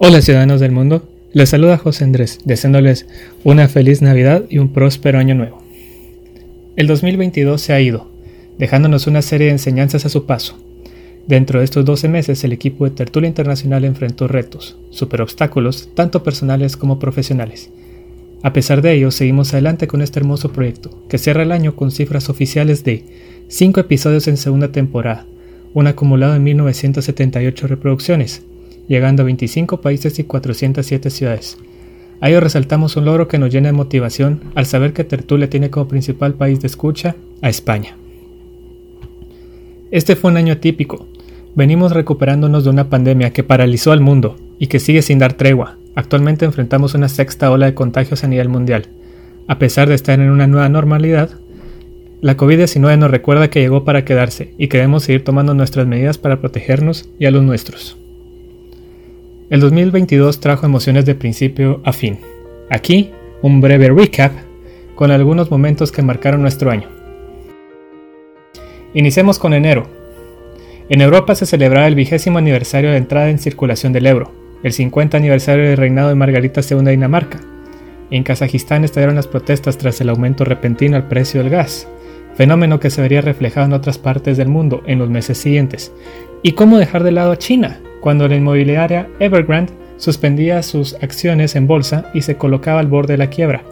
Hola ciudadanos del mundo, les saluda José Andrés, deseándoles una feliz Navidad y un próspero año nuevo. El 2022 se ha ido, dejándonos una serie de enseñanzas a su paso. Dentro de estos 12 meses el equipo de Tertulia Internacional enfrentó retos, super obstáculos, tanto personales como profesionales. A pesar de ello, seguimos adelante con este hermoso proyecto, que cierra el año con cifras oficiales de 5 episodios en segunda temporada, un acumulado de 1978 reproducciones, llegando a 25 países y 407 ciudades. A ello resaltamos un logro que nos llena de motivación al saber que Tertulia tiene como principal país de escucha a España. Este fue un año atípico. Venimos recuperándonos de una pandemia que paralizó al mundo y que sigue sin dar tregua. Actualmente enfrentamos una sexta ola de contagios a nivel mundial. A pesar de estar en una nueva normalidad, la COVID-19 nos recuerda que llegó para quedarse y que debemos seguir tomando nuestras medidas para protegernos y a los nuestros. El 2022 trajo emociones de principio a fin. Aquí, un breve recap con algunos momentos que marcaron nuestro año. Iniciemos con enero. En Europa se celebraba el vigésimo aniversario de entrada en circulación del euro, el 50 aniversario del reinado de Margarita II de Dinamarca. En Kazajistán estallaron las protestas tras el aumento repentino al precio del gas, fenómeno que se vería reflejado en otras partes del mundo en los meses siguientes. ¿Y cómo dejar de lado a China? Cuando la inmobiliaria Evergrande suspendía sus acciones en bolsa y se colocaba al borde de la quiebra.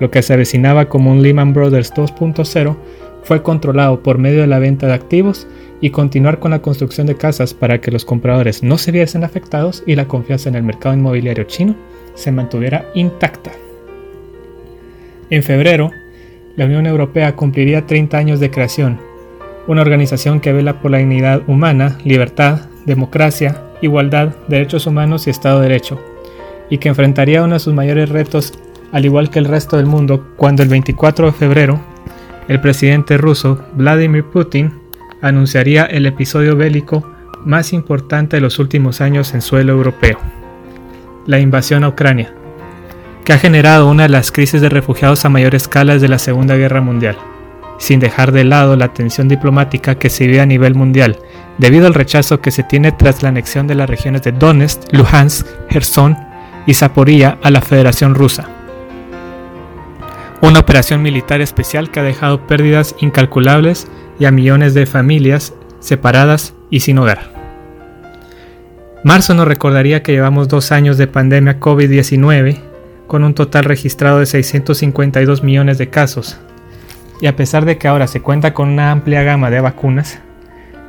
Lo que se avecinaba como un Lehman Brothers 2.0 fue controlado por medio de la venta de activos y continuar con la construcción de casas para que los compradores no se viesen afectados y la confianza en el mercado inmobiliario chino se mantuviera intacta. En febrero, la Unión Europea cumpliría 30 años de creación, una organización que vela por la dignidad humana, libertad, democracia, igualdad, derechos humanos y Estado de Derecho, y que enfrentaría uno de sus mayores retos, al igual que el resto del mundo, cuando el 24 de febrero el presidente ruso Vladimir Putin anunciaría el episodio bélico más importante de los últimos años en suelo europeo, la invasión a Ucrania, que ha generado una de las crisis de refugiados a mayor escala desde la Segunda Guerra Mundial sin dejar de lado la tensión diplomática que se vive a nivel mundial, debido al rechazo que se tiene tras la anexión de las regiones de Donetsk, Luhansk, Gerson y Zaporilla a la Federación Rusa. Una operación militar especial que ha dejado pérdidas incalculables y a millones de familias separadas y sin hogar. Marzo nos recordaría que llevamos dos años de pandemia COVID-19, con un total registrado de 652 millones de casos, y a pesar de que ahora se cuenta con una amplia gama de vacunas,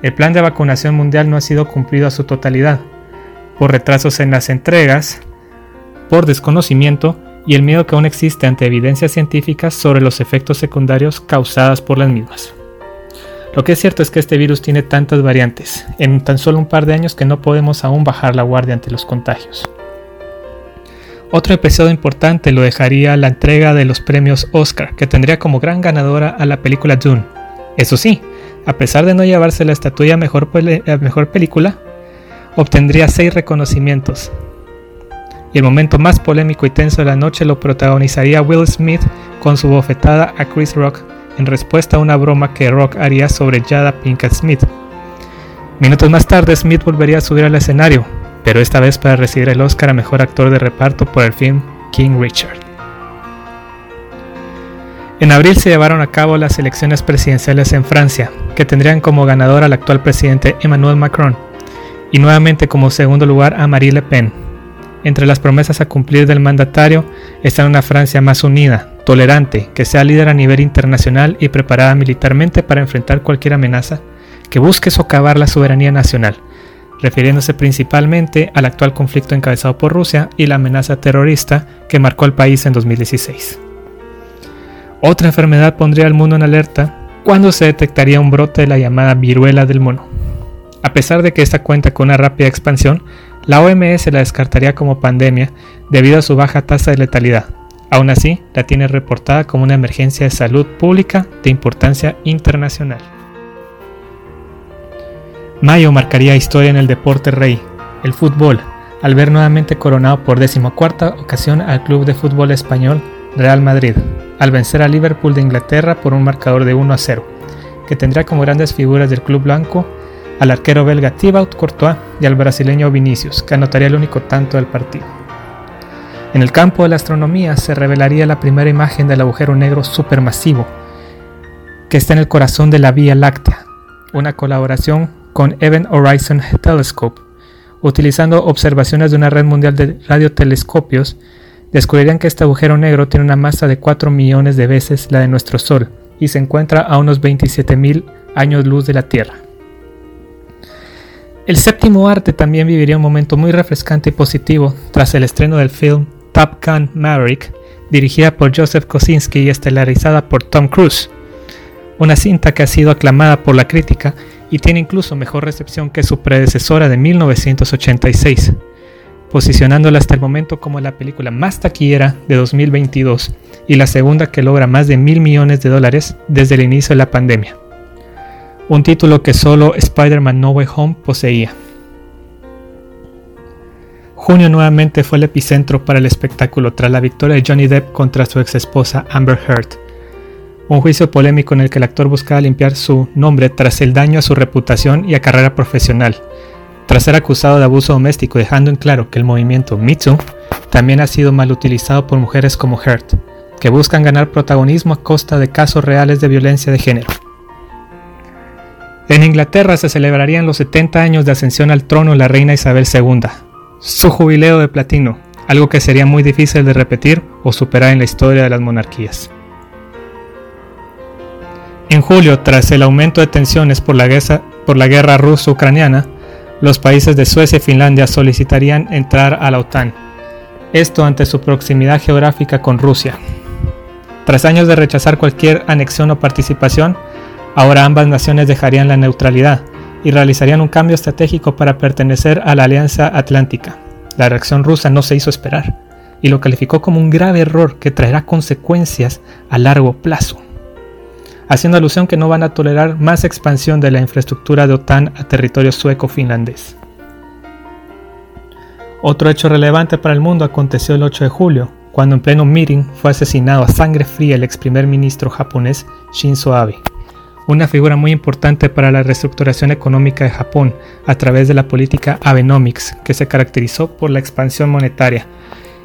el plan de vacunación mundial no ha sido cumplido a su totalidad, por retrasos en las entregas, por desconocimiento y el miedo que aún existe ante evidencias científicas sobre los efectos secundarios causadas por las mismas. Lo que es cierto es que este virus tiene tantas variantes, en tan solo un par de años que no podemos aún bajar la guardia ante los contagios. Otro episodio importante lo dejaría la entrega de los premios Oscar, que tendría como gran ganadora a la película Dune. Eso sí, a pesar de no llevarse la estatuilla mejor, mejor película, obtendría seis reconocimientos. Y el momento más polémico y tenso de la noche lo protagonizaría Will Smith con su bofetada a Chris Rock en respuesta a una broma que Rock haría sobre Jada Pinkett Smith. Minutos más tarde, Smith volvería a subir al escenario, pero esta vez para recibir el Oscar a Mejor Actor de Reparto por el film King Richard. En abril se llevaron a cabo las elecciones presidenciales en Francia, que tendrían como ganador al actual presidente Emmanuel Macron, y nuevamente como segundo lugar a Marie Le Pen. Entre las promesas a cumplir del mandatario está una Francia más unida, tolerante, que sea líder a nivel internacional y preparada militarmente para enfrentar cualquier amenaza que busque socavar la soberanía nacional, refiriéndose principalmente al actual conflicto encabezado por Rusia y la amenaza terrorista que marcó al país en 2016. Otra enfermedad pondría al mundo en alerta cuando se detectaría un brote de la llamada viruela del mono. A pesar de que esta cuenta con una rápida expansión, la OMS la descartaría como pandemia debido a su baja tasa de letalidad. Aún así, la tiene reportada como una emergencia de salud pública de importancia internacional. Mayo marcaría historia en el deporte rey, el fútbol, al ver nuevamente coronado por decimocuarta ocasión al club de fútbol español Real Madrid, al vencer a Liverpool de Inglaterra por un marcador de 1 a 0, que tendrá como grandes figuras del club blanco al arquero belga Thibaut Courtois y al brasileño Vinicius, que anotaría el único tanto del partido. En el campo de la astronomía se revelaría la primera imagen del agujero negro supermasivo, que está en el corazón de la Vía Láctea, una colaboración con Event Horizon Telescope. Utilizando observaciones de una red mundial de radiotelescopios, descubrirían que este agujero negro tiene una masa de 4 millones de veces la de nuestro Sol y se encuentra a unos 27.000 años luz de la Tierra. El séptimo arte también viviría un momento muy refrescante y positivo tras el estreno del film Top Gun Maverick, dirigida por Joseph Kosinski y estelarizada por Tom Cruise. Una cinta que ha sido aclamada por la crítica y tiene incluso mejor recepción que su predecesora de 1986, posicionándola hasta el momento como la película más taquillera de 2022 y la segunda que logra más de mil millones de dólares desde el inicio de la pandemia un título que solo Spider-Man No Way Home poseía. Junio nuevamente fue el epicentro para el espectáculo tras la victoria de Johnny Depp contra su ex esposa Amber Heard. Un juicio polémico en el que el actor buscaba limpiar su nombre tras el daño a su reputación y a carrera profesional, tras ser acusado de abuso doméstico, dejando en claro que el movimiento Me también ha sido mal utilizado por mujeres como Heard, que buscan ganar protagonismo a costa de casos reales de violencia de género. En Inglaterra se celebrarían los 70 años de ascensión al trono de la reina Isabel II, su jubileo de platino, algo que sería muy difícil de repetir o superar en la historia de las monarquías. En julio, tras el aumento de tensiones por la guerra, por la guerra ruso-ucraniana, los países de Suecia y Finlandia solicitarían entrar a la OTAN, esto ante su proximidad geográfica con Rusia. Tras años de rechazar cualquier anexión o participación, Ahora ambas naciones dejarían la neutralidad y realizarían un cambio estratégico para pertenecer a la Alianza Atlántica. La reacción rusa no se hizo esperar y lo calificó como un grave error que traerá consecuencias a largo plazo, haciendo alusión que no van a tolerar más expansión de la infraestructura de OTAN a territorio sueco-finlandés. Otro hecho relevante para el mundo aconteció el 8 de julio, cuando en pleno meeting fue asesinado a sangre fría el ex primer ministro japonés Shinzo Abe una figura muy importante para la reestructuración económica de Japón a través de la política Abenomics, que se caracterizó por la expansión monetaria,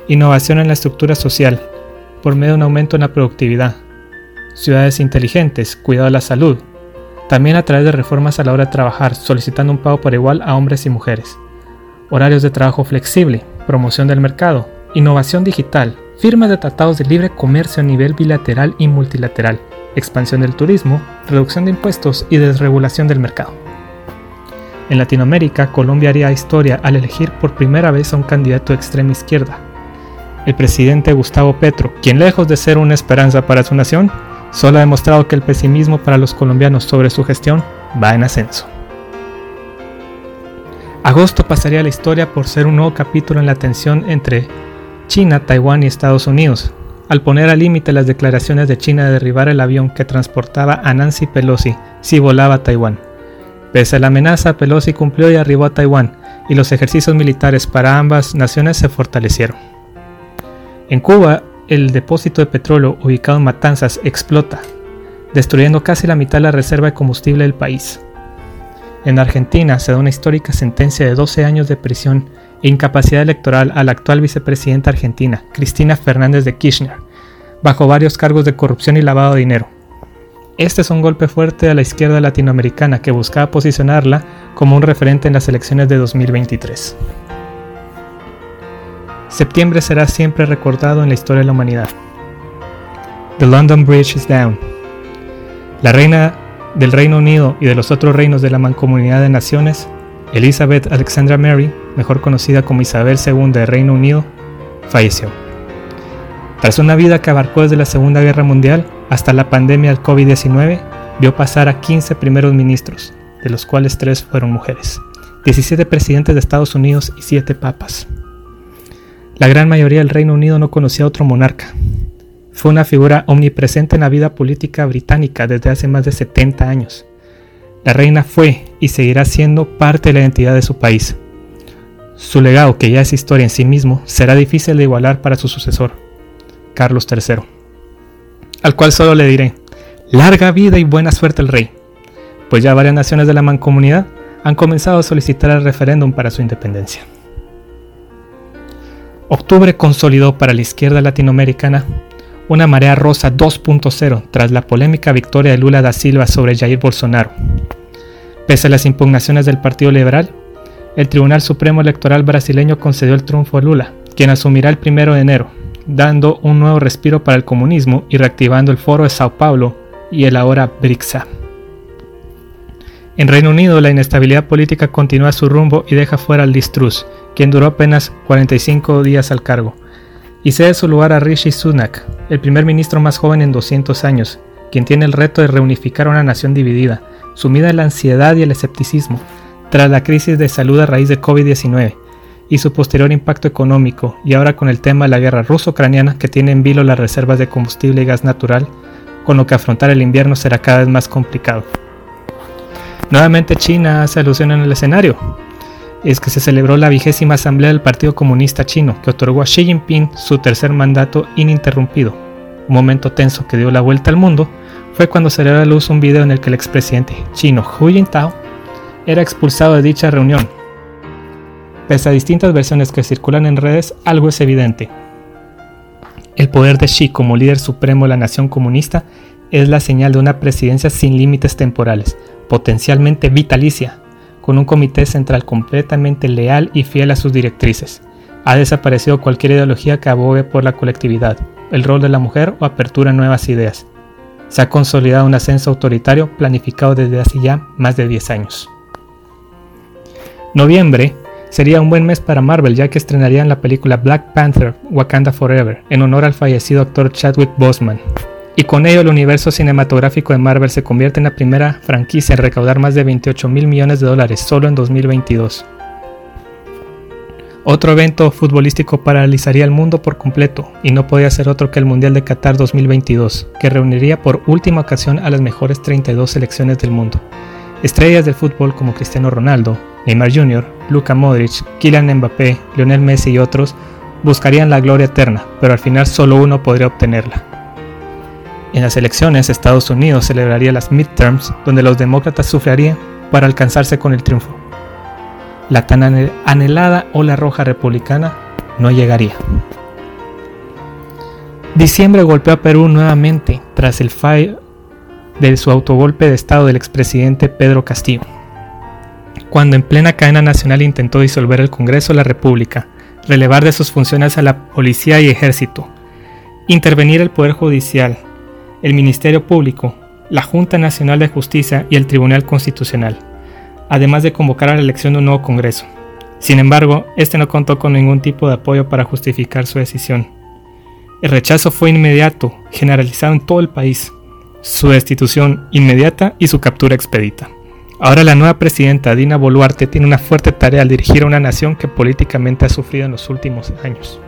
innovación en la estructura social, por medio de un aumento en la productividad, ciudades inteligentes, cuidado de la salud, también a través de reformas a la hora de trabajar, solicitando un pago por igual a hombres y mujeres, horarios de trabajo flexible, promoción del mercado, innovación digital, firma de tratados de libre comercio a nivel bilateral y multilateral, expansión del turismo, reducción de impuestos y desregulación del mercado. En Latinoamérica, Colombia haría historia al elegir por primera vez a un candidato de extrema izquierda. El presidente Gustavo Petro, quien lejos de ser una esperanza para su nación, solo ha demostrado que el pesimismo para los colombianos sobre su gestión va en ascenso. Agosto pasaría a la historia por ser un nuevo capítulo en la tensión entre China, Taiwán y Estados Unidos, al poner al límite las declaraciones de China de derribar el avión que transportaba a Nancy Pelosi si volaba a Taiwán. Pese a la amenaza, Pelosi cumplió y arribó a Taiwán, y los ejercicios militares para ambas naciones se fortalecieron. En Cuba, el depósito de petróleo ubicado en Matanzas explota, destruyendo casi la mitad de la reserva de combustible del país. En Argentina se da una histórica sentencia de 12 años de prisión e incapacidad electoral a la actual vicepresidenta argentina, Cristina Fernández de Kirchner, bajo varios cargos de corrupción y lavado de dinero. Este es un golpe fuerte a la izquierda latinoamericana que buscaba posicionarla como un referente en las elecciones de 2023. Septiembre será siempre recordado en la historia de la humanidad. The London Bridge is down. La reina del Reino Unido y de los otros reinos de la Mancomunidad de Naciones, Elizabeth Alexandra Mary, mejor conocida como Isabel II de Reino Unido, falleció. Tras una vida que abarcó desde la Segunda Guerra Mundial hasta la pandemia del COVID-19, vio pasar a 15 primeros ministros, de los cuales 3 fueron mujeres, 17 presidentes de Estados Unidos y 7 papas. La gran mayoría del Reino Unido no conocía a otro monarca. Fue una figura omnipresente en la vida política británica desde hace más de 70 años. La reina fue y seguirá siendo parte de la identidad de su país, su legado, que ya es historia en sí mismo, será difícil de igualar para su sucesor, Carlos III, al cual solo le diré, larga vida y buena suerte al rey, pues ya varias naciones de la mancomunidad han comenzado a solicitar el referéndum para su independencia. Octubre consolidó para la izquierda latinoamericana una marea rosa 2.0 tras la polémica victoria de Lula da Silva sobre Jair Bolsonaro. Pese a las impugnaciones del Partido Liberal, el Tribunal Supremo Electoral brasileño concedió el triunfo a Lula, quien asumirá el 1 de enero, dando un nuevo respiro para el comunismo y reactivando el Foro de Sao Paulo y el ahora BRICSA. En Reino Unido, la inestabilidad política continúa su rumbo y deja fuera al Liz quien duró apenas 45 días al cargo, y cede su lugar a Rishi Sunak, el primer ministro más joven en 200 años, quien tiene el reto de reunificar una nación dividida, sumida en la ansiedad y el escepticismo, tras la crisis de salud a raíz de COVID-19 y su posterior impacto económico, y ahora con el tema de la guerra ruso-ucraniana que tiene en vilo las reservas de combustible y gas natural, con lo que afrontar el invierno será cada vez más complicado. Nuevamente China hace alusión en el escenario, es que se celebró la vigésima asamblea del Partido Comunista Chino, que otorgó a Xi Jinping su tercer mandato ininterrumpido. Un momento tenso que dio la vuelta al mundo fue cuando salió a la luz un video en el que el expresidente chino Hu Jintao era expulsado de dicha reunión. Pese a distintas versiones que circulan en redes, algo es evidente. El poder de Xi como líder supremo de la nación comunista es la señal de una presidencia sin límites temporales, potencialmente vitalicia, con un comité central completamente leal y fiel a sus directrices. Ha desaparecido cualquier ideología que abogue por la colectividad, el rol de la mujer o apertura a nuevas ideas. Se ha consolidado un ascenso autoritario planificado desde hace ya más de 10 años. Noviembre sería un buen mes para Marvel ya que estrenarían la película Black Panther Wakanda Forever en honor al fallecido actor Chadwick Boseman y con ello el universo cinematográfico de Marvel se convierte en la primera franquicia en recaudar más de 28 mil millones de dólares solo en 2022. Otro evento futbolístico paralizaría el mundo por completo y no podía ser otro que el Mundial de Qatar 2022, que reuniría por última ocasión a las mejores 32 selecciones del mundo. Estrellas del fútbol como Cristiano Ronaldo, Neymar Jr., Luka Modric, Kylian Mbappé, Lionel Messi y otros buscarían la gloria eterna, pero al final solo uno podría obtenerla. En las elecciones, Estados Unidos celebraría las midterms, donde los demócratas sufrirían para alcanzarse con el triunfo. La tan anhelada ola roja republicana no llegaría. Diciembre golpeó a Perú nuevamente tras el fallo de su autogolpe de estado del expresidente Pedro Castillo, cuando en plena cadena nacional intentó disolver el Congreso de la República, relevar de sus funciones a la policía y ejército, intervenir el Poder Judicial, el Ministerio Público, la Junta Nacional de Justicia y el Tribunal Constitucional, además de convocar a la elección de un nuevo Congreso. Sin embargo, este no contó con ningún tipo de apoyo para justificar su decisión. El rechazo fue inmediato, generalizado en todo el país, su destitución inmediata y su captura expedita. Ahora la nueva presidenta Dina Boluarte tiene una fuerte tarea al dirigir a una nación que políticamente ha sufrido en los últimos años.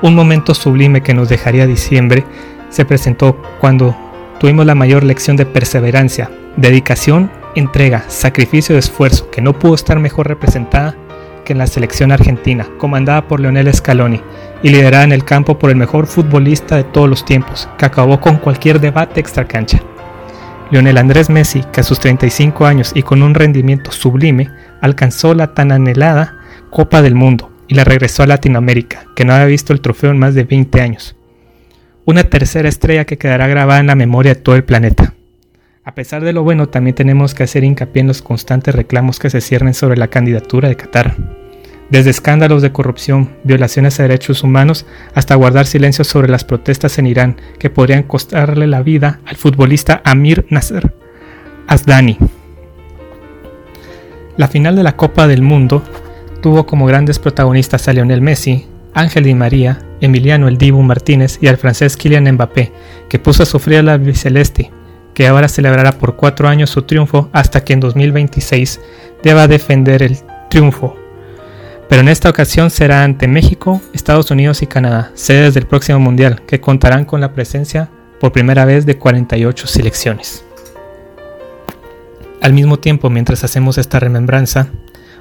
Un momento sublime que nos dejaría diciembre se presentó cuando tuvimos la mayor lección de perseverancia, dedicación, entrega, sacrificio y esfuerzo que no pudo estar mejor representada que en la selección argentina, comandada por Leonel Scaloni y liderada en el campo por el mejor futbolista de todos los tiempos, que acabó con cualquier debate extracancha. Lionel Andrés Messi, que a sus 35 años y con un rendimiento sublime, alcanzó la tan anhelada Copa del Mundo, y la regresó a Latinoamérica, que no había visto el trofeo en más de 20 años. Una tercera estrella que quedará grabada en la memoria de todo el planeta. A pesar de lo bueno, también tenemos que hacer hincapié en los constantes reclamos que se ciernen sobre la candidatura de Qatar. Desde escándalos de corrupción, violaciones a derechos humanos, hasta guardar silencio sobre las protestas en Irán que podrían costarle la vida al futbolista Amir Nasser Asdani. La final de la Copa del Mundo tuvo como grandes protagonistas a Lionel Messi, Ángel Di María, Emiliano El Dibu Martínez y al francés Kylian Mbappé, que puso a sufrir a la biceleste, que ahora celebrará por cuatro años su triunfo hasta que en 2026 deba defender el triunfo. Pero en esta ocasión será ante México, Estados Unidos y Canadá, sedes del próximo Mundial, que contarán con la presencia por primera vez de 48 selecciones. Al mismo tiempo, mientras hacemos esta remembranza,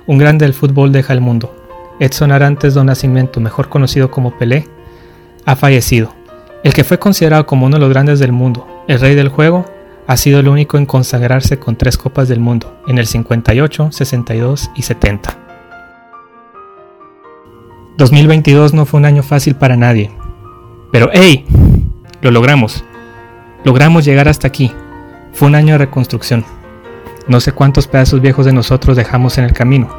un grande del fútbol deja el mundo. Edson Arantes do Nascimento, mejor conocido como Pelé, ha fallecido. El que fue considerado como uno de los grandes del mundo, el rey del juego, ha sido el único en consagrarse con tres Copas del Mundo, en el 58, 62 y 70. 2022 no fue un año fácil para nadie, pero ¡hey! Lo logramos. Logramos llegar hasta aquí. Fue un año de reconstrucción. No sé cuántos pedazos viejos de nosotros dejamos en el camino,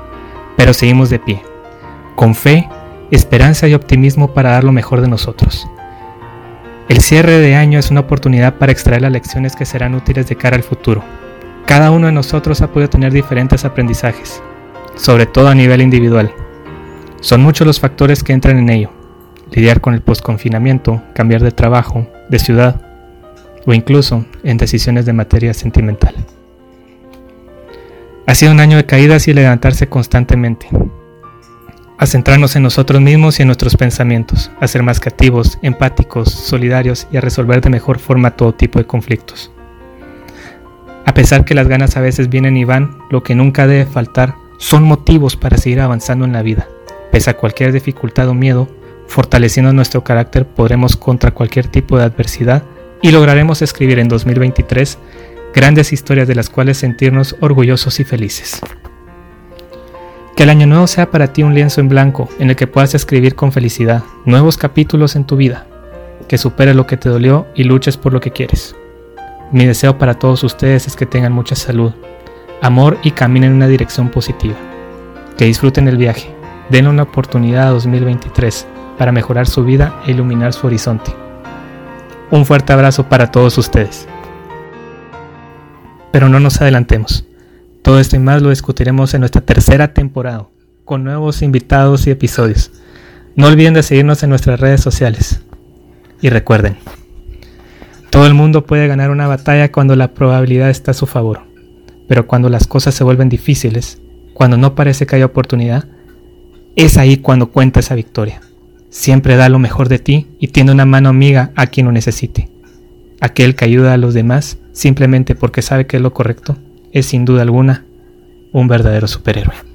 pero seguimos de pie, con fe, esperanza y optimismo para dar lo mejor de nosotros. El cierre de año es una oportunidad para extraer las lecciones que serán útiles de cara al futuro. Cada uno de nosotros ha podido tener diferentes aprendizajes, sobre todo a nivel individual. Son muchos los factores que entran en ello. Lidiar con el postconfinamiento, cambiar de trabajo, de ciudad o incluso en decisiones de materia sentimental. Ha sido un año de caídas y levantarse constantemente, a centrarnos en nosotros mismos y en nuestros pensamientos, a ser más creativos, empáticos, solidarios y a resolver de mejor forma todo tipo de conflictos. A pesar que las ganas a veces vienen y van, lo que nunca debe faltar son motivos para seguir avanzando en la vida. Pese a cualquier dificultad o miedo, fortaleciendo nuestro carácter podremos contra cualquier tipo de adversidad y lograremos escribir en 2023 grandes historias de las cuales sentirnos orgullosos y felices. Que el año nuevo sea para ti un lienzo en blanco en el que puedas escribir con felicidad nuevos capítulos en tu vida, que supere lo que te dolió y luches por lo que quieres. Mi deseo para todos ustedes es que tengan mucha salud, amor y caminen en una dirección positiva. Que disfruten el viaje, den una oportunidad a 2023 para mejorar su vida e iluminar su horizonte. Un fuerte abrazo para todos ustedes. Pero no nos adelantemos. Todo esto y más lo discutiremos en nuestra tercera temporada, con nuevos invitados y episodios. No olviden de seguirnos en nuestras redes sociales. Y recuerden, todo el mundo puede ganar una batalla cuando la probabilidad está a su favor, pero cuando las cosas se vuelven difíciles, cuando no parece que haya oportunidad, es ahí cuando cuenta esa victoria. Siempre da lo mejor de ti y tiene una mano amiga a quien lo necesite. Aquel que ayuda a los demás simplemente porque sabe que es lo correcto es sin duda alguna un verdadero superhéroe.